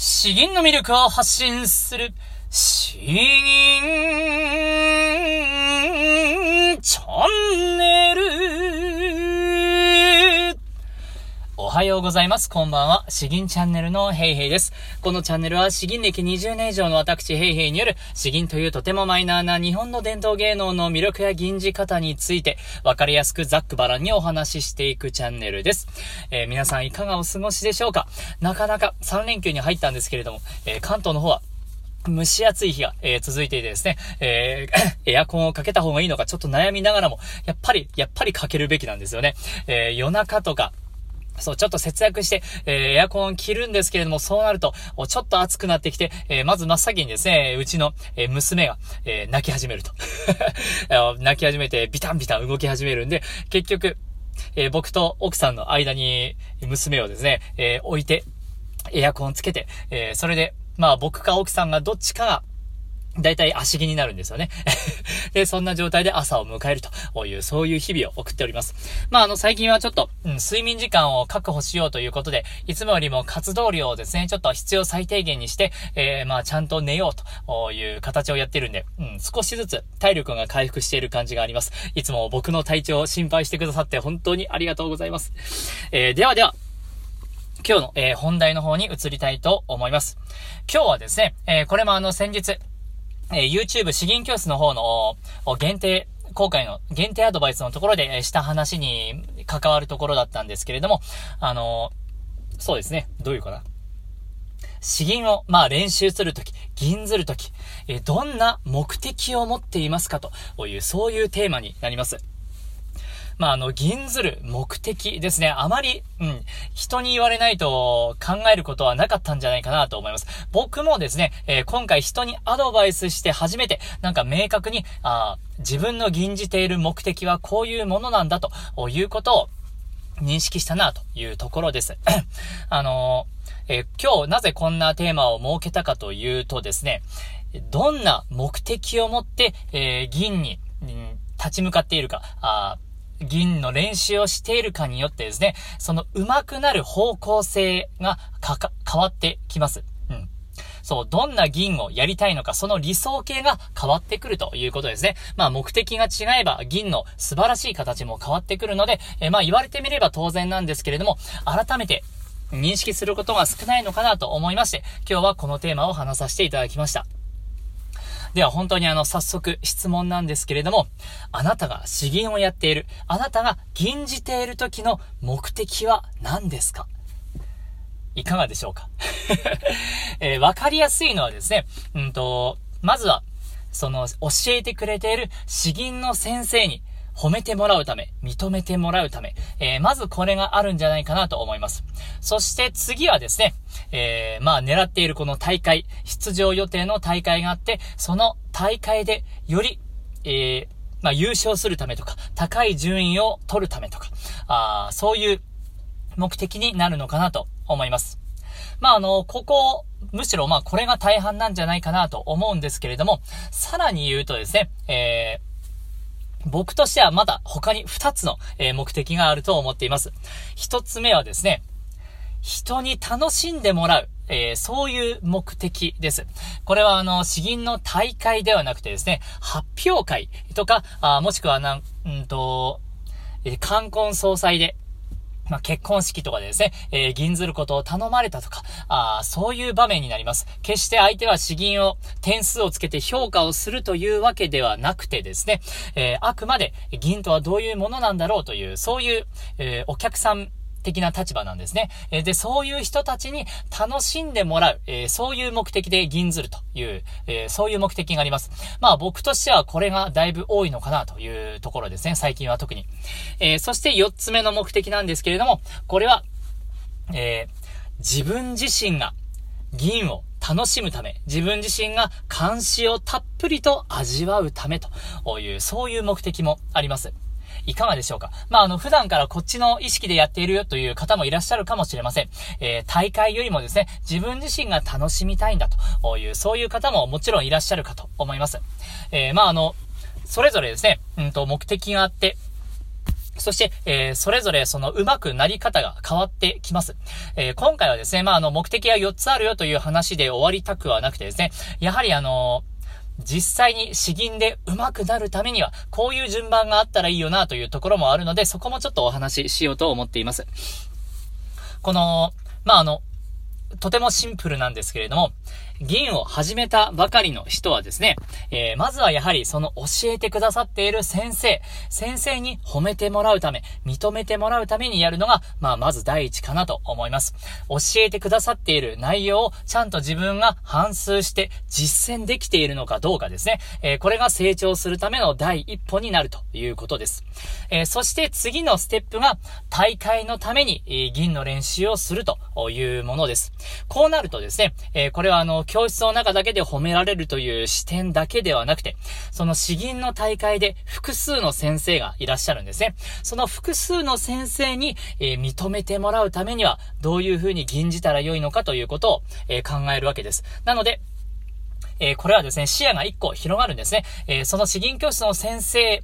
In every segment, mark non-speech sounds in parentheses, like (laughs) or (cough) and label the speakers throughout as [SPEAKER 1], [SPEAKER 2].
[SPEAKER 1] 詩吟の魅力を発信する、詩吟チャンおはようございます。こんばんは。詩吟チャンネルのヘイヘイです。このチャンネルは詩吟歴20年以上の私ヘイヘイによる詩吟というとてもマイナーな日本の伝統芸能の魅力や吟じ方についてわかりやすくざっくばらんにお話ししていくチャンネルです。えー、皆さんいかがお過ごしでしょうか？なかなか3連休に入ったんですけれども、えー、関東の方は蒸し暑い日が、えー、続いていてですね、えー、(coughs) エアコンをかけた方がいいのかちょっと悩みながらも、やっぱり、やっぱりかけるべきなんですよね。えー、夜中とか、そう、ちょっと節約して、えー、エアコンを切るんですけれども、そうなると、ちょっと暑くなってきて、えー、まず真っ先にですね、うちの、えー、娘が、えー、泣き始めると。(laughs) 泣き始めて、ビタンビタン動き始めるんで、結局、えー、僕と奥さんの間に娘をですね、えー、置いて、エアコンつけて、えー、それで、まあ僕か奥さんがどっちかが、だいたい足気になるんですよね。(laughs) で、そんな状態で朝を迎えるという、そういう日々を送っております。まあ、あの、最近はちょっと、うん、睡眠時間を確保しようということで、いつもよりも活動量をですね、ちょっと必要最低限にして、えー、まあ、ちゃんと寝ようという形をやってるんで、うん、少しずつ体力が回復している感じがあります。いつも僕の体調を心配してくださって本当にありがとうございます。えー、ではでは、今日の、えー、本題の方に移りたいと思います。今日はですね、えー、これもあの先日、えー、YouTube 資源教室の方の限定公開の限定アドバイスのところでえした話に関わるところだったんですけれども、あのー、そうですね、どういうかな。詩吟を、まあ練習するとき、銀ずるとき、えどんな目的を持っていますかという、そういうテーマになります。まあ、あの、銀ずる目的ですね。あまり、うん、人に言われないと考えることはなかったんじゃないかなと思います。僕もですね、えー、今回人にアドバイスして初めて、なんか明確に、あ自分の吟じている目的はこういうものなんだということを認識したなというところです。(coughs) あのー、えー、今日なぜこんなテーマを設けたかというとですね、どんな目的を持って、えー、銀に、うん、立ち向かっているか、あ銀の練習をしているかによってですね、その上手くなる方向性が変わってきます。うん。そう、どんな銀をやりたいのか、その理想形が変わってくるということですね。まあ目的が違えば銀の素晴らしい形も変わってくるので、えまあ言われてみれば当然なんですけれども、改めて認識することが少ないのかなと思いまして、今日はこのテーマを話させていただきました。では本当にあの、早速質問なんですけれども、あなたが詩吟をやっている、あなたが吟じている時の目的は何ですか？いかがでしょうか？(laughs) えー、わかりやすいのはですね、うんと、まずは、その、教えてくれている詩吟の先生に、褒めてもらうため、認めてもらうため、えー、まずこれがあるんじゃないかなと思います。そして次はですね、えー、まあ狙っているこの大会、出場予定の大会があって、その大会でより、えー、まあ優勝するためとか、高い順位を取るためとか、あそういう目的になるのかなと思います。まあ、あの、ここ、むしろまあこれが大半なんじゃないかなと思うんですけれども、さらに言うとですね、えー、僕としてはまだ他に2つの、え目的があると思っています。1つ目はですね、人に楽しんでもらう。えー、そういう目的です。これはあの、詩吟の大会ではなくてですね、発表会とか、あもしくはなん、んと、えー、冠婚総裁で、まあ、結婚式とかでですね、えー、銀ずることを頼まれたとか、あそういう場面になります。決して相手は詩吟を点数をつけて評価をするというわけではなくてですね、えー、あくまで銀とはどういうものなんだろうという、そういう、えー、お客さん的な立場なんですね。えで、そういう人たちに楽しんでもらう、え、そういう目的で銀ずるという、え、そういう目的があります。まあ僕としてはこれがだいぶ多いのかなというところですね。最近は特に。え、そして4つ目の目的なんですけれども、これは、え自分自身が銀を楽しむため、自分自身が監視をたっぷりと味わうためという、そういう目的もあります。いかがでしょうか？まあ、あの、普段からこっちの意識でやっているよという方もいらっしゃるかもしれません。えー、大会よりもですね、自分自身が楽しみたいんだという、そういう方ももちろんいらっしゃるかと思います。えー、まあ、あの、それぞれですね、うんと、目的があって、そして、えー、それぞれその上手くなり方が変わってきます。えー、今回はですね、まあ、あの、目的は4つあるよという話で終わりたくはなくてですね、やはりあの実際に詩吟で上手くなるためには、こういう順番があったらいいよなというところもあるので、そこもちょっとお話ししようと思っています。この、まあ、あの、とてもシンプルなんですけれども、銀を始めたばかりの人はですね、えー、まずはやはりその教えてくださっている先生、先生に褒めてもらうため、認めてもらうためにやるのが、まあ、まず第一かなと思います。教えてくださっている内容をちゃんと自分が反数して実践できているのかどうかですね。えー、これが成長するための第一歩になるということです。えー、そして次のステップが大会のために、えー、銀の練習をするというものです。こうなるとですね、えーこれはあの、教室の中だけで褒められるという視点だけではなくて、その詩吟の大会で複数の先生がいらっしゃるんですね。その複数の先生に、えー、認めてもらうためには、どういう風に吟じたらよいのかということを、えー、考えるわけです。なので、えー、これはですね、視野が一個広がるんですね。えその詩吟教室の先生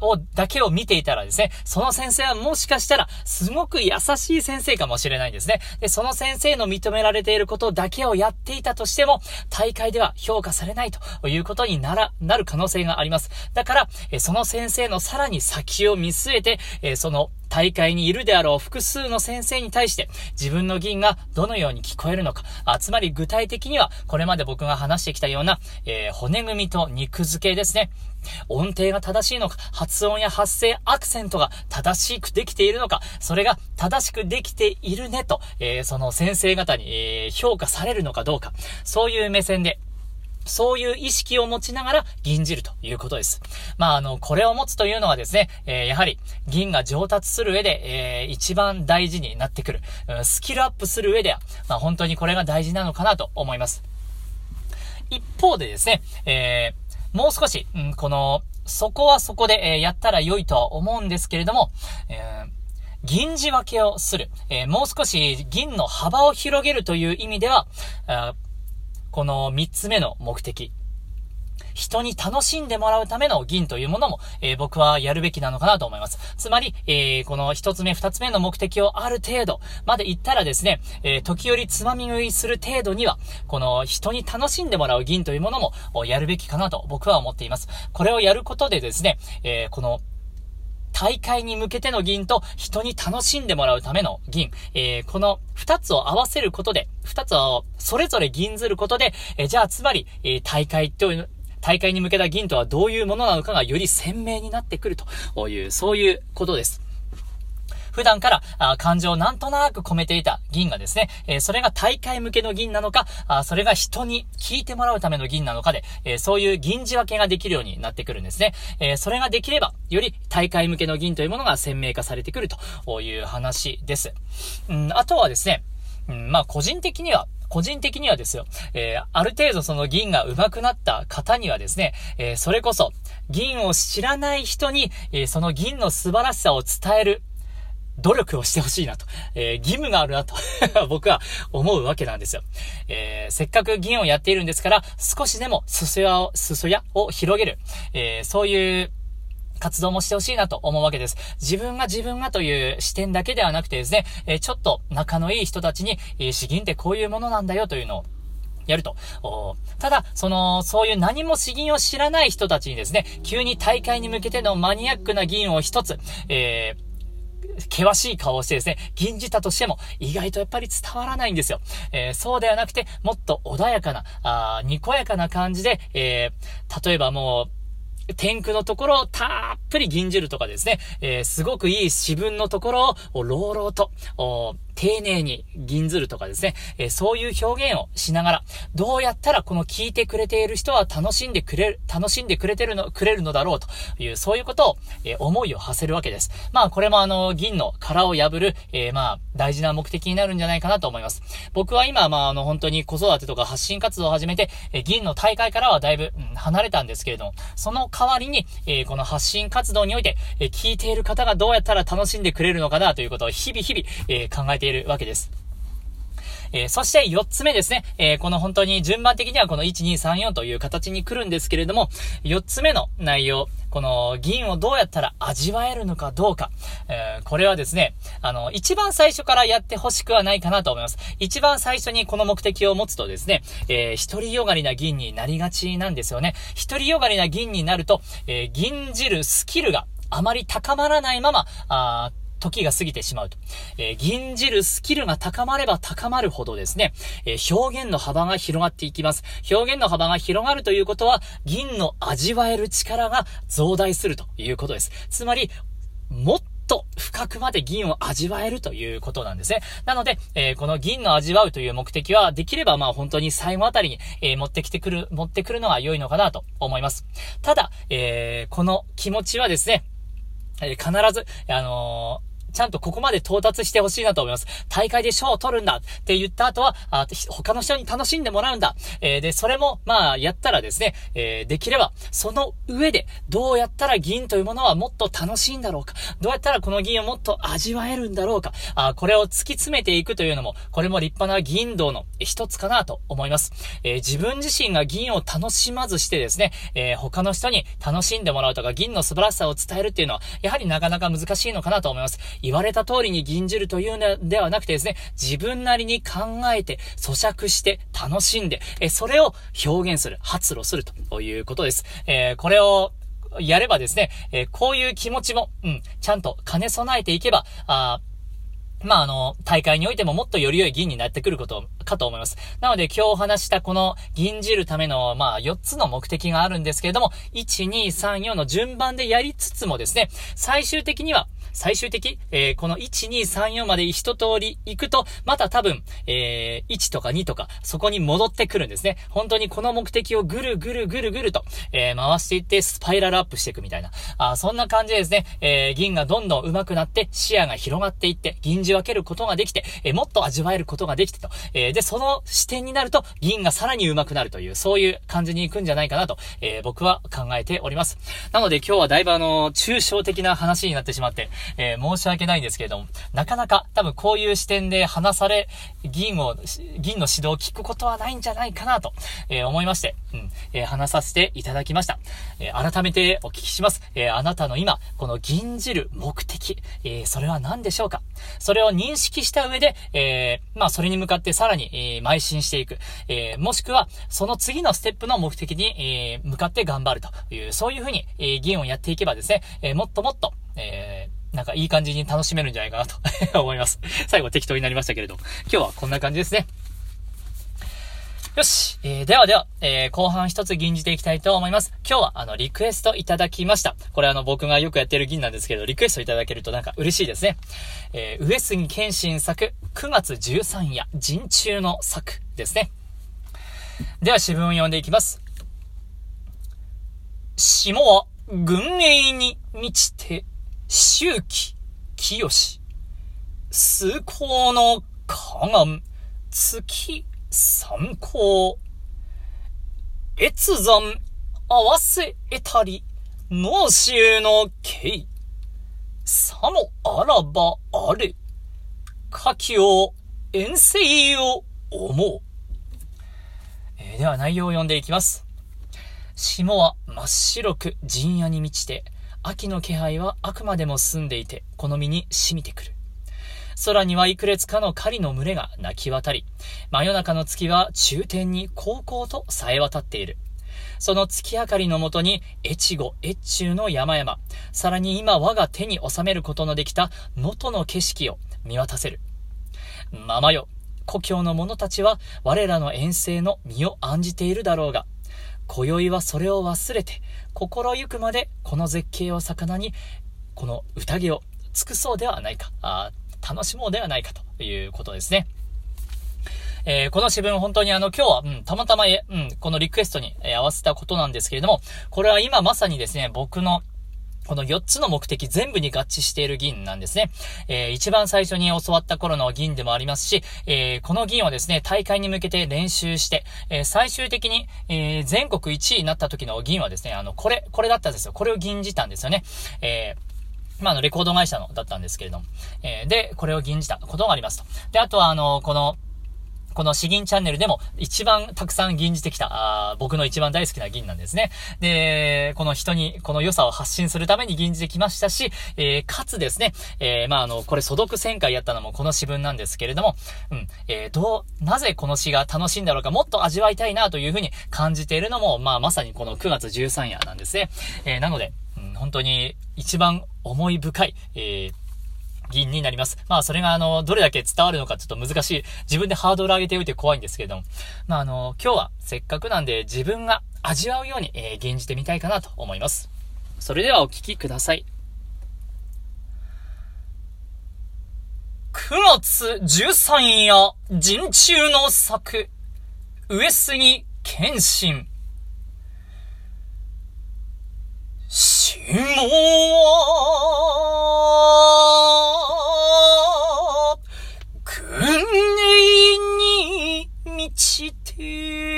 [SPEAKER 1] を、だけを見ていたらですね、その先生はもしかしたら、すごく優しい先生かもしれないんですね。で、その先生の認められていることだけをやっていたとしても、大会では評価されないということになら、なる可能性があります。だから、えその先生のさらに先を見据えて、えその大会にいるであろう複数の先生に対して自分の銀がどのように聞こえるのか。あつまり具体的にはこれまで僕が話してきたような、えー、骨組みと肉付けですね。音程が正しいのか、発音や発声、アクセントが正しくできているのか、それが正しくできているねと、えー、その先生方に、えー、評価されるのかどうか、そういう目線で、そういう意識を持ちながら銀じるということです。まあ、あの、これを持つというのはですね、えー、やはり銀が上達する上で、えー、一番大事になってくる、スキルアップする上では、まあ、本当にこれが大事なのかなと思います。一方でですね、えーもう少し、うん、この、そこはそこで、え、やったら良いとは思うんですけれども、えー、銀字分けをする、えー、もう少し銀の幅を広げるという意味では、この三つ目の目的、人に楽しんでもらうための銀というものも、えー、僕はやるべきなのかなと思います。つまり、えー、この一つ目、二つ目の目的をある程度まで行ったらですね、えー、時折つまみ食いする程度には、この人に楽しんでもらう銀というものもやるべきかなと僕は思っています。これをやることでですね、えこの大会に向けての銀と人に楽しんでもらうための銀。えー、この二つを合わせることで、二つをそれぞれ銀ずることで、えー、じゃあつまり、えー、大会という、大会に向けた銀とはどういうものなのかがより鮮明になってくるという、そういうことです。普段からあ感情をなんとなく込めていた銀がですね、え、それが大会向けの銀なのか、あそれが人に聞いてもらうための銀なのかで、え、そういう銀仕分けができるようになってくるんですね。え、それができれば、より大会向けの銀というものが鮮明化されてくるという話です。うん、あとはですね、うん、まあ個人的には、個人的にはですよ、えー、ある程度その銀が上手くなった方にはですね、えー、それこそ、銀を知らない人に、えー、その銀の素晴らしさを伝える、努力をしてほしいなと、えー、義務があるなと (laughs) 僕は思うわけなんですよ。えー、せっかく銀をやっているんですから、少しでも裾やを、裾やを広げる、えー、そういう活動もしてほしいなと思うわけです。自分が自分がという視点だけではなくてですね、えちょっと仲のいい人たちに、え詩吟ってこういうものなんだよというのをやると。ただ、その、そういう何も詩吟を知らない人たちにですね、急に大会に向けてのマニアックな議員を一つ、えー険しい顔をしてですね、銀じたとしても、意外とやっぱり伝わらないんですよ。えー、そうではなくて、もっと穏やかな、あにこやかな感じで、えー、例えばもう、天空のところをたっぷり銀汁とかですね、えー、すごくいい自分のところを、朗々と、丁寧に銀ずるとかですね、えー、そういう表現をしながら、どうやったらこの聞いてくれている人は楽しんでくれる、楽しんでくれてるの、くれるのだろうという、そういうことを、えー、思いを馳せるわけです。まあ、これもあの、銀の殻を破る、えー、まあ、大事な目的になるんじゃないかなと思います。僕は今、まあ、あの、本当に子育てとか発信活動を始めて、え銀の大会からはだいぶ、うん、離れたんですけれども、その代わりに、えこの発信活動において、え聞いている方がどうやったら楽しんでくれるのかなということを日々日々、え考えているわけです。えー、そして4つ目ですね、えー、この本当に順番的にはこの1、2、3、4という形に来るんですけれども、4つ目の内容、この銀をどうやったら味わえるのかどうか、えー、これはですね、あの、一番最初からやってほしくはないかなと思います。一番最初にこの目的を持つとですね、えー、独りよがりな銀になりがちなんですよね。独りよがりな銀になると、えー、銀汁スキルがあまり高まらないまま、あ時が過ぎてしまうと。えー、銀じるスキルが高まれば高まるほどですね、えー、表現の幅が広がっていきます。表現の幅が広がるということは、銀の味わえる力が増大するということです。つまり、もっと深くまで銀を味わえるということなんですね。なので、えー、この銀の味わうという目的は、できればまあ本当に最後あたりに、えー、持ってきてくる、持ってくるのが良いのかなと思います。ただ、えー、この気持ちはですね、え必ず、あのちゃんとここまで到達してほしいなと思います。大会で賞を取るんだって言った後は、あ他の人に楽しんでもらうんだ。えー、で、それも、まあ、やったらですね、えー、できれば、その上で、どうやったら銀というものはもっと楽しいんだろうか。どうやったらこの銀をもっと味わえるんだろうか。あこれを突き詰めていくというのも、これも立派な銀道の一つかなと思います。えー、自分自身が銀を楽しまずしてですね、え他の人に楽しんでもらうとか、銀の素晴らしさを伝えるっていうのは、やはりなかなか難しいのかなと思います。言われた通りに吟じるというのではなくてですね、自分なりに考えて、咀嚼して、楽しんで、えそれを表現する、発露するということです。えー、これを、やればですね、えー、こういう気持ちも、うん、ちゃんと兼ね備えていけば、あまあ、あの、大会においてももっとより良い銀になってくることかと思います。なので今日お話したこの銀じるための、まあ、4つの目的があるんですけれども、1、2、3、4の順番でやりつつもですね、最終的には、最終的、えー、この1、2、3、4まで一通り行くと、また多分、えー、1とか2とか、そこに戻ってくるんですね。本当にこの目的をぐるぐるぐるぐると、えー、回していってスパイラルアップしていくみたいな。あそんな感じでですね、えー、銀がどんどん上手くなって、視野が広がっていって、銀じ分けることができて、えー、もっと味わえることができてと。えー、で、その視点になると、銀がさらに上手くなるという、そういう感じに行くんじゃないかなと、えー、僕は考えております。なので今日はだいぶあの、抽象的な話になってしまって、えー、申し訳ないんですけれども、なかなか多分こういう視点で話され、銀を、銀の指導を聞くことはないんじゃないかなと、えー、思いまして、うん、えー、話させていただきました。え、改めてお聞きします。えあなたの今、この銀じる目的、えそれは何でしょうか？それを認識した上で、えまあ、それに向かってさらに、え邁進していく、えもしくは、その次のステップの目的に、え向かって頑張るという、そういうふうに、え銀をやっていけばですね、えもっともっと、えーなんかいい感じに楽しめるんじゃないかなと (laughs) 思います。最後適当になりましたけれど、今日はこんな感じですね。よし。えー、ではでは、えー、後半一つ吟じていきたいと思います。今日は、あの、リクエストいただきました。これあの、僕がよくやってる銀なんですけど、リクエストいただけるとなんか嬉しいですね。えー、上杉謙信作、9月13夜、陣中の作ですね。では、詩文を読んでいきます。霜は、軍営に満ちて、周期、清し、崇高の鏡、月、参考、越山、合わせ得たり、脳臭の刑、さもあらばあれ、下記を、遠征を思う。えー、では内容を読んでいきます。霜は真っ白く陣屋に満ちて、秋の気配はあくまでも澄んでいて、この身に染みてくる。空には幾列かの狩りの群れが泣き渡り、真夜中の月は中天に高校と冴え渡っている。その月明かりのもとに、越後、越中の山々、さらに今我が手に収めることのできた能登の景色を見渡せる。ままよ、故郷の者たちは我らの遠征の身を案じているだろうが、今宵はそれを忘れて、心ゆくまでこの絶景を魚に、この宴を尽くそうではないか、あ楽しもうではないかということですね。えー、この詩文本当にあの今日は、うん、たまたま、うん、このリクエストに、え、合わせたことなんですけれども、これは今まさにですね、僕のこの4つの目的全部に合致している銀なんですね。えー、一番最初に教わった頃の銀でもありますし、えー、この銀をですね、大会に向けて練習して、えー、最終的に、え全国1位になった時の銀はですね、あの、これ、これだったんですよ。これを銀じたんですよね。えまあ、の、レコード会社のだったんですけれども。えで、これを銀じたことがありますと。で、あとは、あの、この、この詩吟チャンネルでも一番たくさん吟じてきた、あ僕の一番大好きな吟なんですね。で、この人にこの良さを発信するために吟じてきましたし、えー、かつですね、えー、まあ、あの、これ素読1000回やったのもこの詩文なんですけれども、うん、えー、どう、なぜこの詩が楽しいんだろうか、もっと味わいたいなというふうに感じているのも、まあ、まさにこの9月13夜なんですね。えー、なので、うん、本当に一番思い深い、えー、銀になります。まあ、それが、あの、どれだけ伝わるのかちょっと難しい。自分でハードル上げておいて怖いんですけれども。まあ、あの、今日はせっかくなんで自分が味わうように、えー、現じてみたいかなと思います。それではお聴きください。9月13夜、陣中の作、上杉謙信。下は、訓練に満ちて、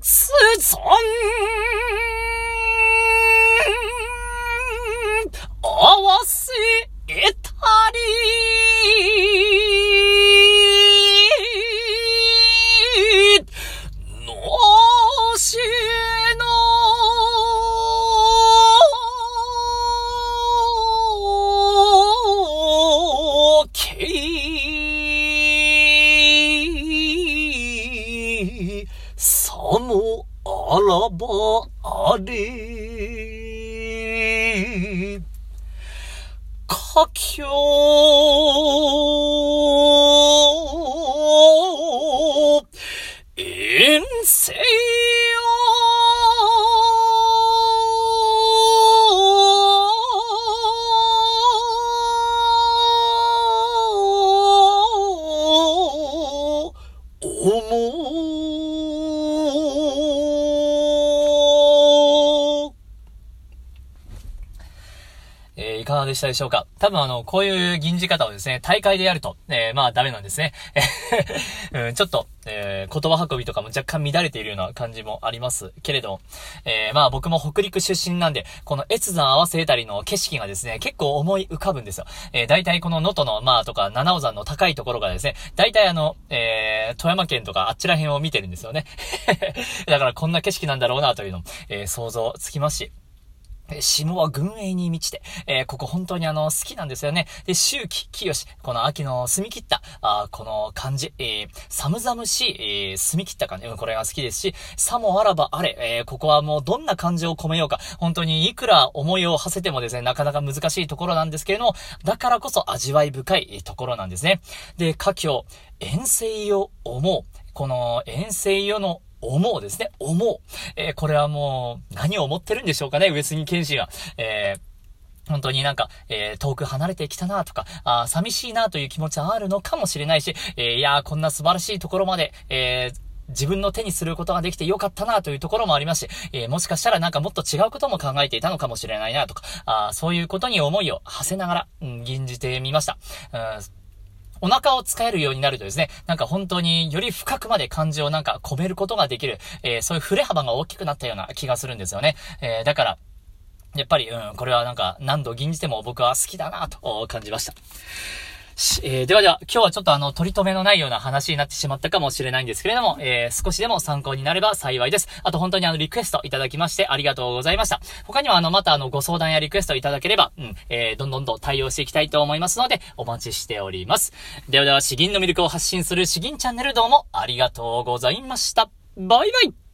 [SPEAKER 1] 越山、さ hockey したでしょうか多分あの、こういう銀じ方をですね、大会でやると、えー、まあダメなんですね。(laughs) うん、ちょっと、えー、言葉運びとかも若干乱れているような感じもありますけれど、えー、まあ僕も北陸出身なんで、この越山合わせたりの景色がですね、結構思い浮かぶんですよ。えー、大体この能登の、まあとか七尾山の高いところがですね、大体あの、えー、富山県とかあっちら辺を見てるんですよね。(laughs) だからこんな景色なんだろうなというの、えー、想像つきますし、下は軍営に満ちて、えー、ここ本当にあの、好きなんですよね。で、周期、清この秋の澄み切った、あこの感じ、えー、寒々しい、えー、澄み切った感じ、うん、これが好きですし、さもあらばあれ、えー、ここはもうどんな感情を込めようか、本当にいくら思いを馳せてもですね、なかなか難しいところなんですけれども、だからこそ味わい深いところなんですね。で、佳境、遠征を思う。この遠征よの思うですね。思う。えー、これはもう、何を思ってるんでしょうかね、上杉謙信は。えー本当になんか、えー、遠く離れてきたなとか、あ寂しいなという気持ちはあるのかもしれないし、えー、いやこんな素晴らしいところまで、えー自分の手にすることができてよかったなというところもありますし、えー、もしかしたらなんかもっと違うことも考えていたのかもしれないなとか、あそういうことに思いを馳せながら、うん、吟じてみました。うんお腹を使えるようになるとですね、なんか本当により深くまで漢字をなんか込めることができる、えー、そういう触れ幅が大きくなったような気がするんですよね。えー、だから、やっぱり、うん、これはなんか何度吟じても僕は好きだなと感じました。えー、ではでは、今日はちょっとあの、取り留めのないような話になってしまったかもしれないんですけれども、えー、少しでも参考になれば幸いです。あと本当にあの、リクエストいただきましてありがとうございました。他にはあの、またあの、ご相談やリクエストいただければ、うん、えー、どんどんと対応していきたいと思いますので、お待ちしております。ではでは、詩吟の魅力を発信する詩吟チャンネルどうもありがとうございました。バイバイ